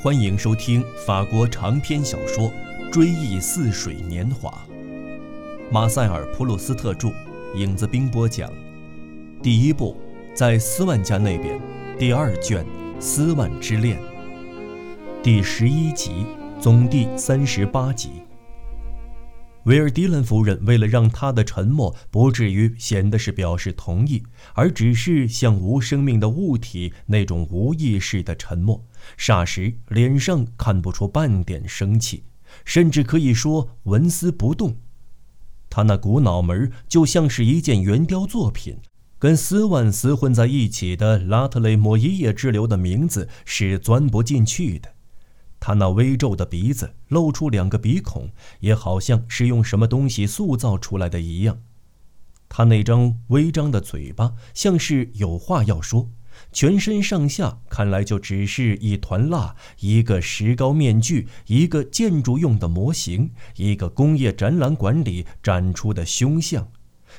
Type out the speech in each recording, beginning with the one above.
欢迎收听法国长篇小说《追忆似水年华》，马塞尔·普鲁斯特著，影子兵播讲。第一部，在斯万家那边，第二卷《斯万之恋》，第十一集，总第三十八集。维尔迪兰夫人为了让他的沉默不至于显得是表示同意，而只是像无生命的物体那种无意识的沉默，霎时脸上看不出半点生气，甚至可以说纹丝不动。他那股脑门就像是一件圆雕作品，跟斯万斯混在一起的拉特雷莫伊叶之流的名字是钻不进去的。他那微皱的鼻子露出两个鼻孔，也好像是用什么东西塑造出来的一样。他那张微张的嘴巴像是有话要说，全身上下看来就只是一团蜡，一个石膏面具，一个建筑用的模型，一个工业展览馆里展出的胸像。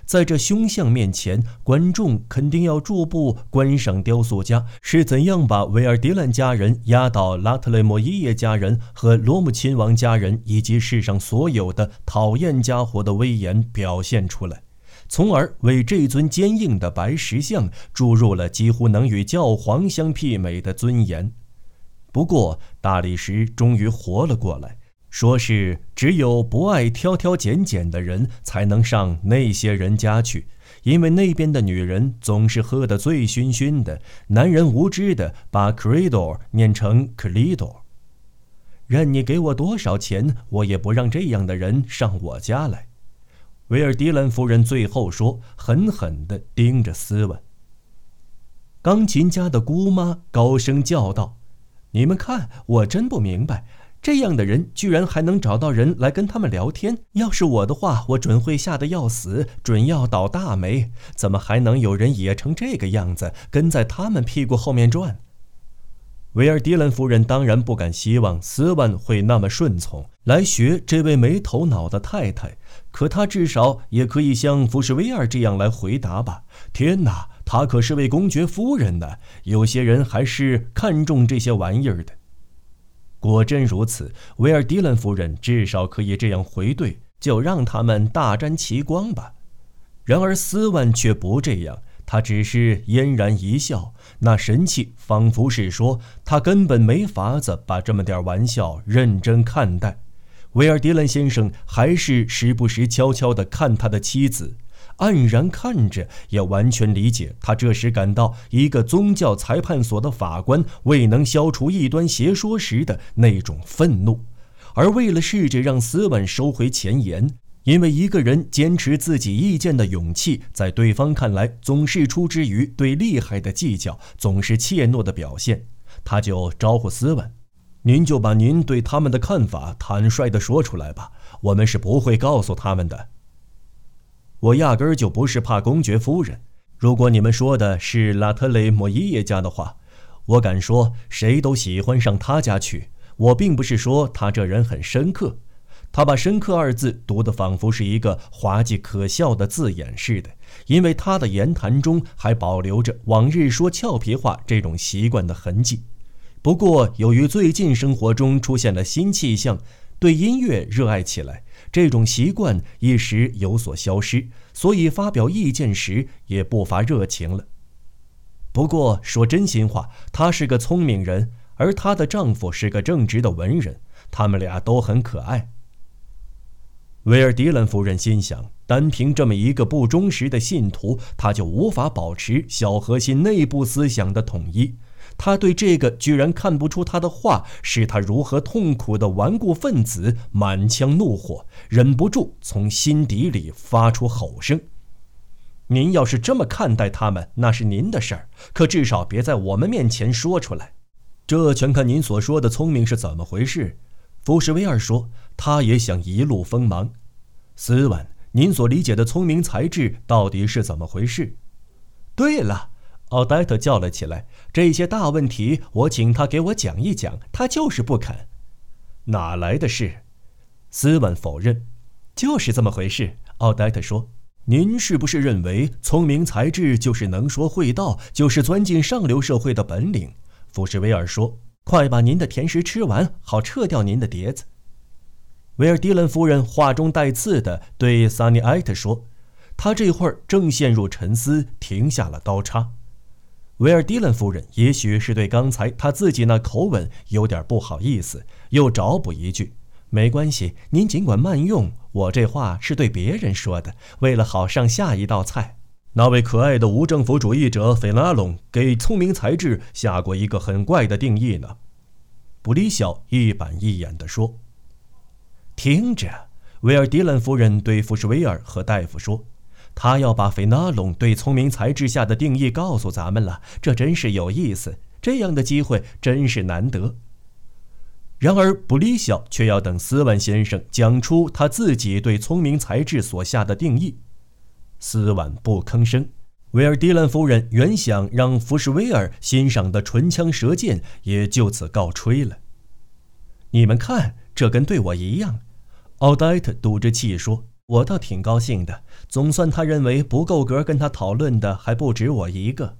在这凶相面前，观众肯定要驻步观赏雕塑家是怎样把维尔迪兰家人压倒拉特雷莫伊耶家人和罗姆亲王家人以及世上所有的讨厌家伙的威严表现出来，从而为这尊坚硬的白石像注入了几乎能与教皇相媲美的尊严。不过，大理石终于活了过来。说是只有不爱挑挑拣拣的人才能上那些人家去，因为那边的女人总是喝得醉醺醺的，男人无知的把 “credo” 念成 “clido”。任你给我多少钱，我也不让这样的人上我家来。”维尔迪兰夫人最后说，狠狠地盯着斯文。钢琴家的姑妈高声叫道：“你们看，我真不明白。”这样的人居然还能找到人来跟他们聊天。要是我的话，我准会吓得要死，准要倒大霉。怎么还能有人野成这个样子，跟在他们屁股后面转？维尔迪兰夫人当然不敢希望斯万会那么顺从，来学这位没头脑的太太。可他至少也可以像福什维尔这样来回答吧？天哪，她可是位公爵夫人呢！有些人还是看重这些玩意儿的。果真如此，维尔迪兰夫人至少可以这样回怼：“就让他们大沾其光吧。”然而斯万却不这样，他只是嫣然一笑，那神气仿佛是说他根本没法子把这么点玩笑认真看待。维尔迪兰先生还是时不时悄悄地看他的妻子。黯然看着，也完全理解他这时感到一个宗教裁判所的法官未能消除异端邪说时的那种愤怒，而为了试着让斯文收回前言，因为一个人坚持自己意见的勇气，在对方看来总是出之于对厉害的计较，总是怯懦的表现，他就招呼斯文：“您就把您对他们的看法坦率地说出来吧，我们是不会告诉他们的。”我压根儿就不是怕公爵夫人。如果你们说的是拉特雷莫伊耶家的话，我敢说谁都喜欢上他家去。我并不是说他这人很深刻，他把“深刻”二字读得仿佛是一个滑稽可笑的字眼似的，因为他的言谈中还保留着往日说俏皮话这种习惯的痕迹。不过，由于最近生活中出现了新气象，对音乐热爱起来。这种习惯一时有所消失，所以发表意见时也不乏热情了。不过说真心话，她是个聪明人，而她的丈夫是个正直的文人，他们俩都很可爱。维尔迪兰夫人心想，单凭这么一个不忠实的信徒，她就无法保持小核心内部思想的统一。他对这个居然看不出他的话是他如何痛苦的顽固分子满腔怒火，忍不住从心底里发出吼声：“您要是这么看待他们，那是您的事儿，可至少别在我们面前说出来。这全看您所说的聪明是怎么回事。”福什威尔说：“他也想一路锋芒。”斯文，您所理解的聪明才智到底是怎么回事？对了。奥黛特叫了起来：“这些大问题，我请他给我讲一讲，他就是不肯。哪来的事？”斯文否认：“就是这么回事。”奥黛特说：“您是不是认为聪明才智就是能说会道，就是钻进上流社会的本领？福什威尔说：“快把您的甜食吃完，好撤掉您的碟子。”维尔迪伦夫人话中带刺地对萨尼埃特说：“他这会儿正陷入沉思，停下了刀叉。”维尔迪伦夫人也许是对刚才他自己那口吻有点不好意思，又找补一句：“没关系，您尽管慢用。我这话是对别人说的，为了好上下一道菜。”那位可爱的无政府主义者费拉隆给聪明才智下过一个很怪的定义呢。布里晓一板一眼地说：“听着，维尔迪伦夫人对福什维尔和大夫说，他要把费纳隆对聪明才智下的定义告诉咱们了。这真是有意思，这样的机会真是难得。然而，布里晓却要等斯万先生讲出他自己对聪明才智所下的定义。”斯万不吭声。维尔迪兰夫人原想让福什威尔欣赏的唇枪舌剑也就此告吹了。你们看，这跟对我一样。奥黛特赌着气说：“我倒挺高兴的，总算他认为不够格跟他讨论的还不止我一个。”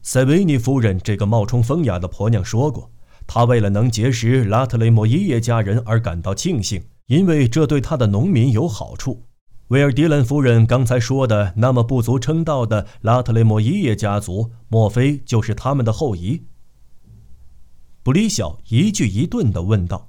塞维尼夫人这个冒充风雅的婆娘说过，她为了能结识拉特雷莫伊耶家人而感到庆幸，因为这对她的农民有好处。维尔迪伦夫人刚才说的那么不足称道的拉特雷莫伊耶家族，莫非就是他们的后裔？布里晓一句一顿地问道：“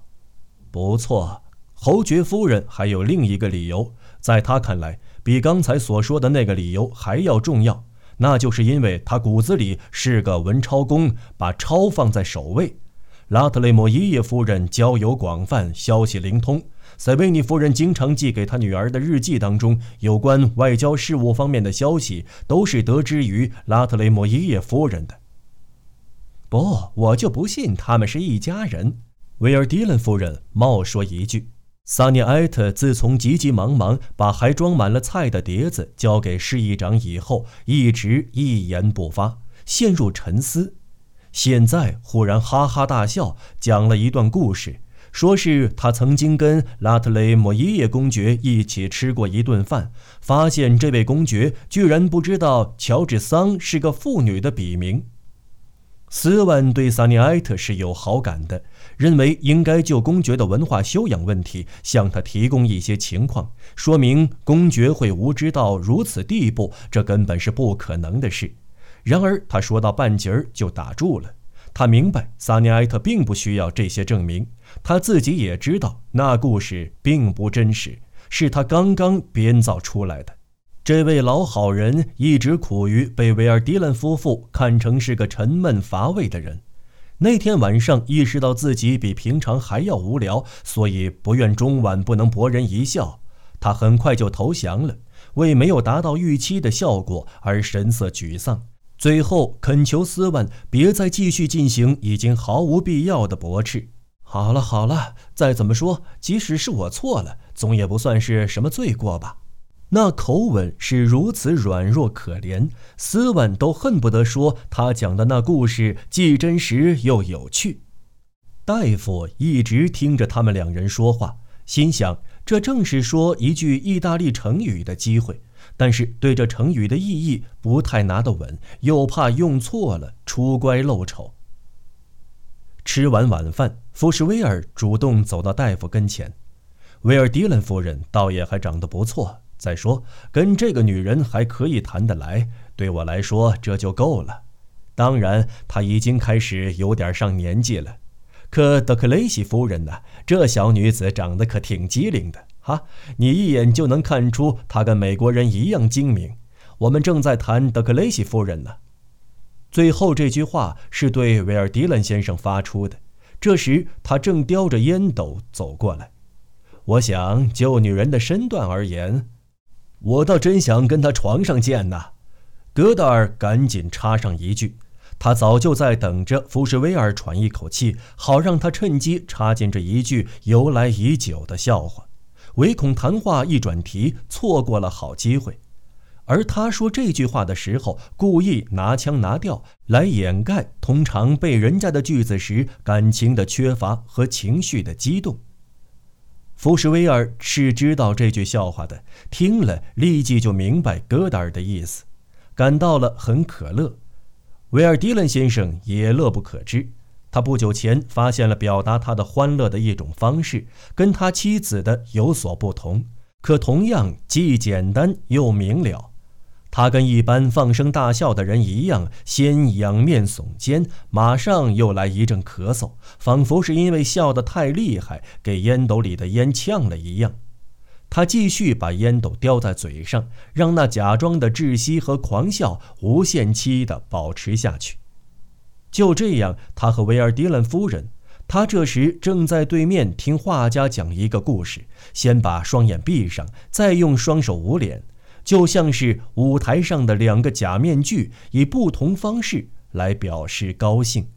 不错，侯爵夫人还有另一个理由，在他看来，比刚才所说的那个理由还要重要，那就是因为他骨子里是个文超公，把超放在首位。拉特雷莫伊耶夫人交友广泛，消息灵通。”塞维尼夫人经常寄给她女儿的日记当中，有关外交事务方面的消息，都是得知于拉特雷莫伊耶夫人的。不，我就不信他们是一家人。维尔迪伦夫人冒说一句。萨尼埃特自从急急忙忙把还装满了菜的碟子交给市议长以后，一直一言不发，陷入沉思。现在忽然哈哈大笑，讲了一段故事。说是他曾经跟拉特雷莫伊耶公爵一起吃过一顿饭，发现这位公爵居然不知道乔治桑是个妇女的笔名。斯万对萨尼埃特是有好感的，认为应该就公爵的文化修养问题向他提供一些情况，说明公爵会无知到如此地步，这根本是不可能的事。然而他说到半截儿就打住了。他明白萨尼埃特并不需要这些证明，他自己也知道那故事并不真实，是他刚刚编造出来的。这位老好人一直苦于被维尔迪兰夫妇看成是个沉闷乏味的人。那天晚上意识到自己比平常还要无聊，所以不愿中晚不能博人一笑。他很快就投降了，为没有达到预期的效果而神色沮丧。最后恳求斯万别再继续进行已经毫无必要的驳斥。好了好了，再怎么说，即使是我错了，总也不算是什么罪过吧？那口吻是如此软弱可怜，斯万都恨不得说他讲的那故事既真实又有趣。大夫一直听着他们两人说话，心想这正是说一句意大利成语的机会。但是对这成语的意义不太拿得稳，又怕用错了出乖露丑。吃完晚饭，福什威尔主动走到大夫跟前。维尔迪伦夫人倒也还长得不错，再说跟这个女人还可以谈得来，对我来说这就够了。当然，她已经开始有点上年纪了。可德克雷西夫人呢？这小女子长得可挺机灵的。哈，你一眼就能看出她跟美国人一样精明。我们正在谈德克雷西夫人呢。最后这句话是对维尔迪伦先生发出的。这时他正叼着烟斗走过来。我想就女人的身段而言，我倒真想跟他床上见呐。戈达尔赶紧插上一句，他早就在等着福什威尔喘一口气，好让他趁机插进这一句由来已久的笑话。唯恐谈话一转题，错过了好机会。而他说这句话的时候，故意拿腔拿调来掩盖通常被人家的句子时感情的缺乏和情绪的激动。福什威尔是知道这句笑话的，听了立即就明白戈达尔的意思，感到了很可乐。维尔迪伦先生也乐不可支。他不久前发现了表达他的欢乐的一种方式，跟他妻子的有所不同，可同样既简单又明了。他跟一般放声大笑的人一样，先仰面耸肩，马上又来一阵咳嗽，仿佛是因为笑得太厉害，给烟斗里的烟呛了一样。他继续把烟斗叼在嘴上，让那假装的窒息和狂笑无限期地保持下去。就这样，他和维尔迪兰夫人，他这时正在对面听画家讲一个故事，先把双眼闭上，再用双手捂脸，就像是舞台上的两个假面具，以不同方式来表示高兴。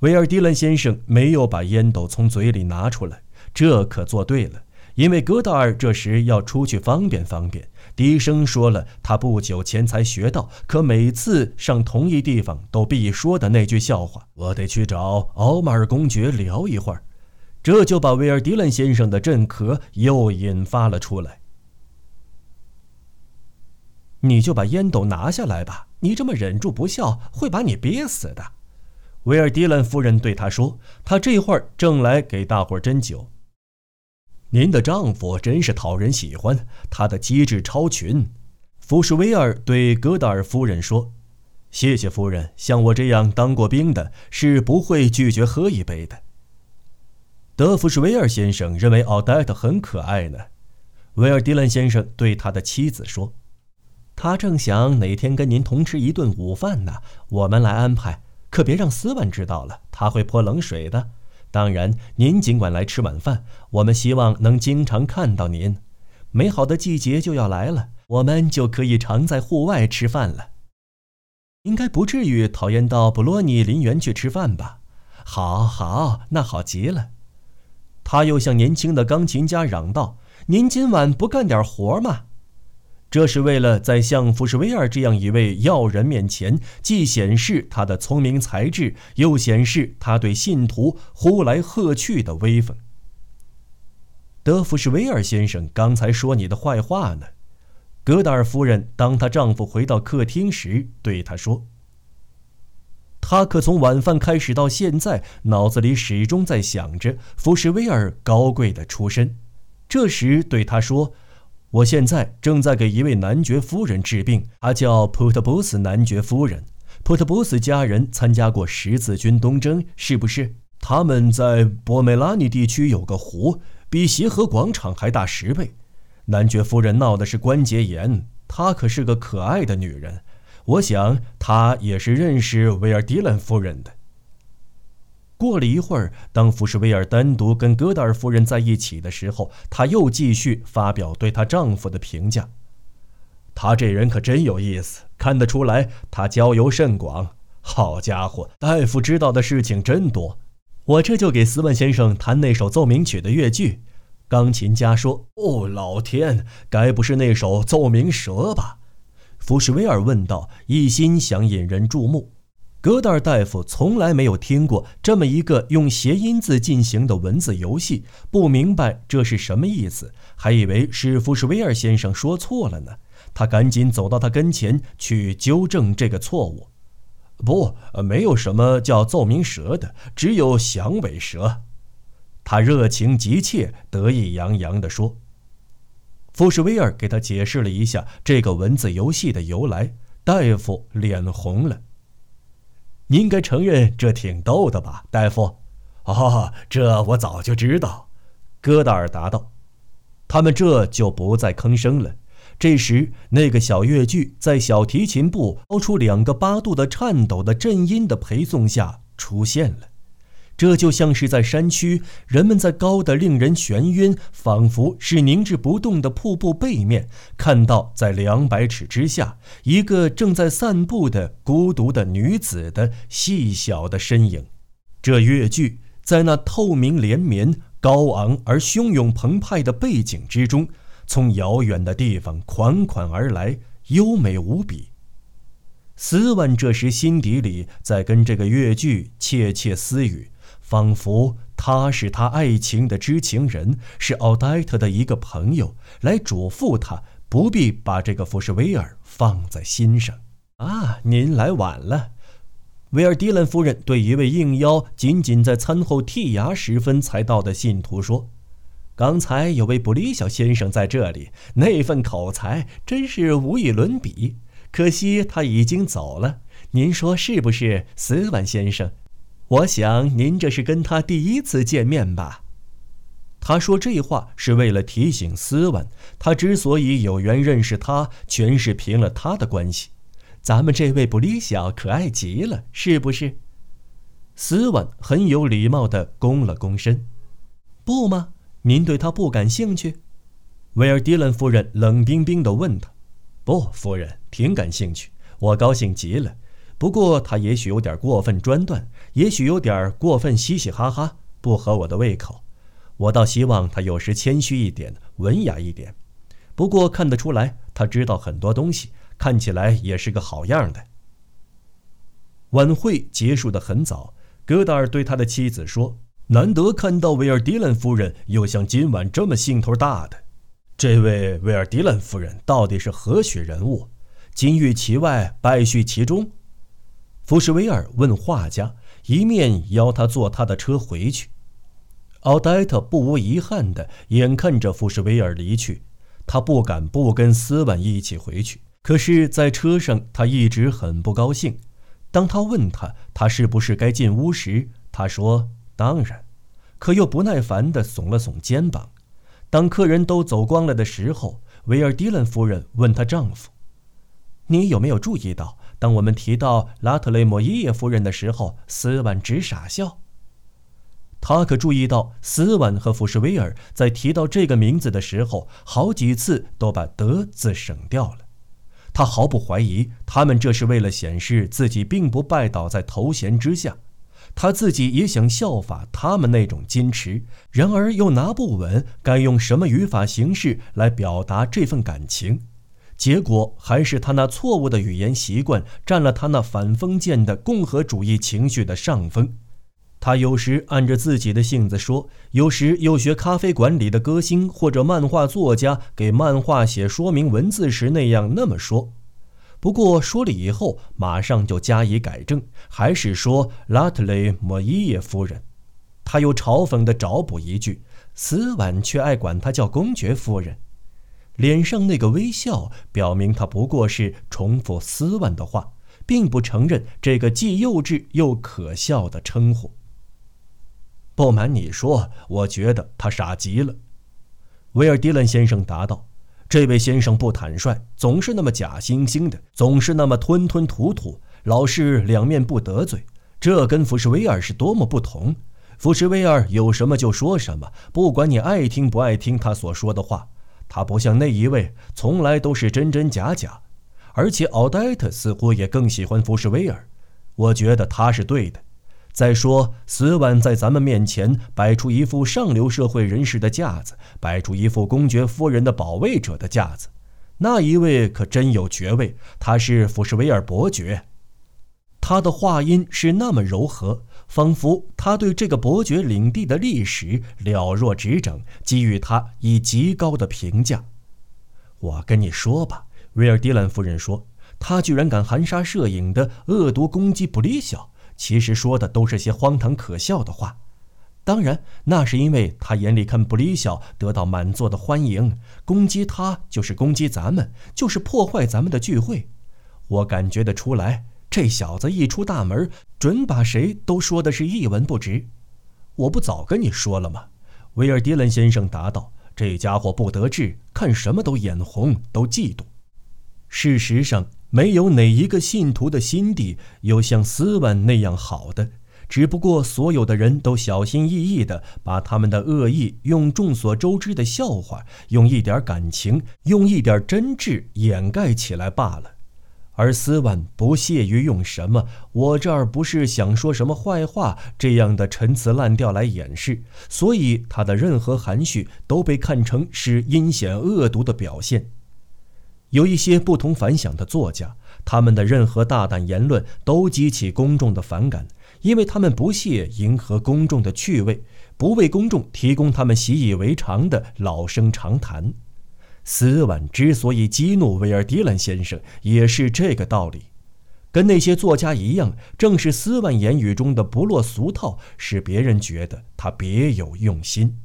维尔迪兰先生没有把烟斗从嘴里拿出来，这可做对了。因为戈达尔这时要出去方便方便，低声说了他不久前才学到，可每次上同一地方都必说的那句笑话：“我得去找奥马尔公爵聊一会儿。”这就把威尔迪兰先生的震咳又引发了出来。你就把烟斗拿下来吧，你这么忍住不笑，会把你憋死的。”威尔迪兰夫人对他说，他这会儿正来给大伙儿斟酒。您的丈夫真是讨人喜欢，他的机智超群。福什威尔对戈达尔夫人说：“谢谢夫人，像我这样当过兵的，是不会拒绝喝一杯的。”德福什威尔先生认为奥黛特很可爱呢。威尔迪兰先生对他的妻子说：“他正想哪天跟您同吃一顿午饭呢，我们来安排，可别让斯万知道了，他会泼冷水的。”当然，您尽管来吃晚饭。我们希望能经常看到您。美好的季节就要来了，我们就可以常在户外吃饭了。应该不至于讨厌到布洛尼林园去吃饭吧？好，好，那好极了。他又向年轻的钢琴家嚷道：“您今晚不干点活吗？”这是为了在像福什威尔这样一位要人面前，既显示他的聪明才智，又显示他对信徒呼来喝去的威风。德福什威尔先生刚才说你的坏话呢，戈达尔夫人当她丈夫回到客厅时对他说：“他可从晚饭开始到现在，脑子里始终在想着福什威尔高贵的出身。”这时对他说。我现在正在给一位男爵夫人治病，她叫普特布斯男爵夫人。普特布斯家人参加过十字军东征，是不是？他们在博梅拉尼地区有个湖，比协和广场还大十倍。男爵夫人闹的是关节炎，她可是个可爱的女人。我想她也是认识维尔迪兰夫人的。过了一会儿，当福什威尔单独跟戈达尔夫人在一起的时候，她又继续发表对她丈夫的评价。他这人可真有意思，看得出来他交游甚广。好家伙，大夫知道的事情真多。我这就给斯文先生弹那首奏鸣曲的乐句。钢琴家说：“哦，老天，该不是那首奏鸣蛇吧？”福什威尔问道，一心想引人注目。戈达尔大夫从来没有听过这么一个用谐音字进行的文字游戏，不明白这是什么意思，还以为是福什威尔先生说错了呢。他赶紧走到他跟前去纠正这个错误。不，没有什么叫奏鸣蛇的，只有响尾蛇。他热情急切、得意洋洋地说。福士威尔给他解释了一下这个文字游戏的由来，大夫脸红了。你应该承认这挺逗的吧，大夫？哦，这我早就知道。戈达尔答道。他们这就不再吭声了。这时，那个小越剧在小提琴部高出两个八度的颤抖的震音的陪送下出现了。这就像是在山区，人们在高的令人眩晕，仿佛是凝滞不动的瀑布背面，看到在两百尺之下一个正在散步的孤独的女子的细小的身影。这越剧在那透明连绵、高昂而汹涌澎湃的背景之中，从遥远的地方款款而来，优美无比。斯万这时心底里在跟这个越剧窃窃私语。仿佛他是他爱情的知情人，是奥黛特的一个朋友，来嘱咐他不必把这个福士威尔放在心上。啊，您来晚了。维尔迪兰夫人对一位应邀、仅仅在餐后剔牙时分才到的信徒说：“刚才有位布里小先生在这里，那份口才真是无与伦比。可惜他已经走了。您说是不是，斯万先生？我想您这是跟他第一次见面吧？”他说这话是为了提醒斯文，他之所以有缘认识他，全是凭了他的关系。咱们这位布里小可爱极了，是不是？斯文很有礼貌地躬了躬身。不吗？您对他不感兴趣？威尔迪伦夫人冷冰冰的问他。不，夫人，挺感兴趣，我高兴极了。不过他也许有点过分专断，也许有点过分嘻嘻哈哈，不合我的胃口。我倒希望他有时谦虚一点，文雅一点。不过看得出来，他知道很多东西。看起来也是个好样的。晚会结束的很早，戈达尔对他的妻子说：“难得看到维尔迪兰夫人又像今晚这么兴头大的。这位维尔迪兰夫人到底是何许人物？金玉其外，败絮其中。”福什维尔问画家，一面邀他坐他的车回去。奥黛特不无遗憾地眼看着福什维尔离去，他不敢不跟斯万一起回去。可是，在车上，他一直很不高兴。当他问他他是不是该进屋时，他说：“当然。”可又不耐烦地耸了耸肩膀。当客人都走光了的时候，维尔迪伦夫人问她丈夫：“你有没有注意到，当我们提到拉特雷莫伊耶夫人的时候，斯万直傻笑？”他可注意到，斯万和福什维尔在提到这个名字的时候，好几次都把“德”字省掉了。他毫不怀疑，他们这是为了显示自己并不拜倒在头衔之下。他自己也想效法他们那种矜持，然而又拿不稳该用什么语法形式来表达这份感情。结果还是他那错误的语言习惯占了他那反封建的共和主义情绪的上风。他有时按着自己的性子说，有时又学咖啡馆里的歌星或者漫画作家给漫画写说明文字时那样那么说。不过说了以后，马上就加以改正，还是说拉特雷莫伊耶夫人。他又嘲讽地找补一句：“斯万却爱管他叫公爵夫人。”脸上那个微笑表明他不过是重复斯万的话，并不承认这个既幼稚又可笑的称呼。不瞒你说，我觉得他傻极了。”威尔迪伦先生答道，“这位先生不坦率，总是那么假惺惺的，总是那么吞吞吐吐，老是两面不得罪。这跟福什维尔是多么不同！福什维尔有什么就说什么，不管你爱听不爱听他所说的话。他不像那一位，从来都是真真假假。而且奥黛特似乎也更喜欢福士威尔，我觉得他是对的。”再说，斯万在咱们面前摆出一副上流社会人士的架子，摆出一副公爵夫人的保卫者的架子。那一位可真有爵位，他是福士威尔伯爵。他的话音是那么柔和，仿佛他对这个伯爵领地的历史了若指掌，给予他以极高的评价。我跟你说吧，威尔迪兰夫人说，他居然敢含沙射影的恶毒攻击布里小。其实说的都是些荒唐可笑的话，当然，那是因为他眼里看布里小得到满座的欢迎，攻击他就是攻击咱们，就是破坏咱们的聚会。我感觉得出来，这小子一出大门，准把谁都说的是一文不值。我不早跟你说了吗？威尔迪伦先生答道：“这家伙不得志，看什么都眼红，都嫉妒。事实上。”没有哪一个信徒的心地有像斯万那样好的，只不过所有的人都小心翼翼地把他们的恶意用众所周知的笑话、用一点感情、用一点真挚掩盖起来罢了。而斯万不屑于用什么“我这儿不是想说什么坏话”这样的陈词滥调来掩饰，所以他的任何含蓄都被看成是阴险恶毒的表现。有一些不同凡响的作家，他们的任何大胆言论都激起公众的反感，因为他们不屑迎合公众的趣味，不为公众提供他们习以为常的老生常谈。斯万之所以激怒威尔迪兰先生，也是这个道理。跟那些作家一样，正是斯万言语中的不落俗套，使别人觉得他别有用心。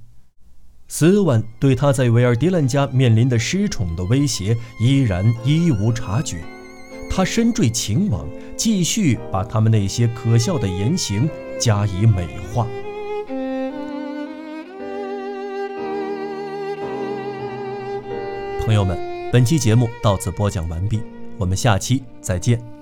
斯万对他在维尔迪兰家面临的失宠的威胁依然一无察觉，他深坠情网，继续把他们那些可笑的言行加以美化。朋友们，本期节目到此播讲完毕，我们下期再见。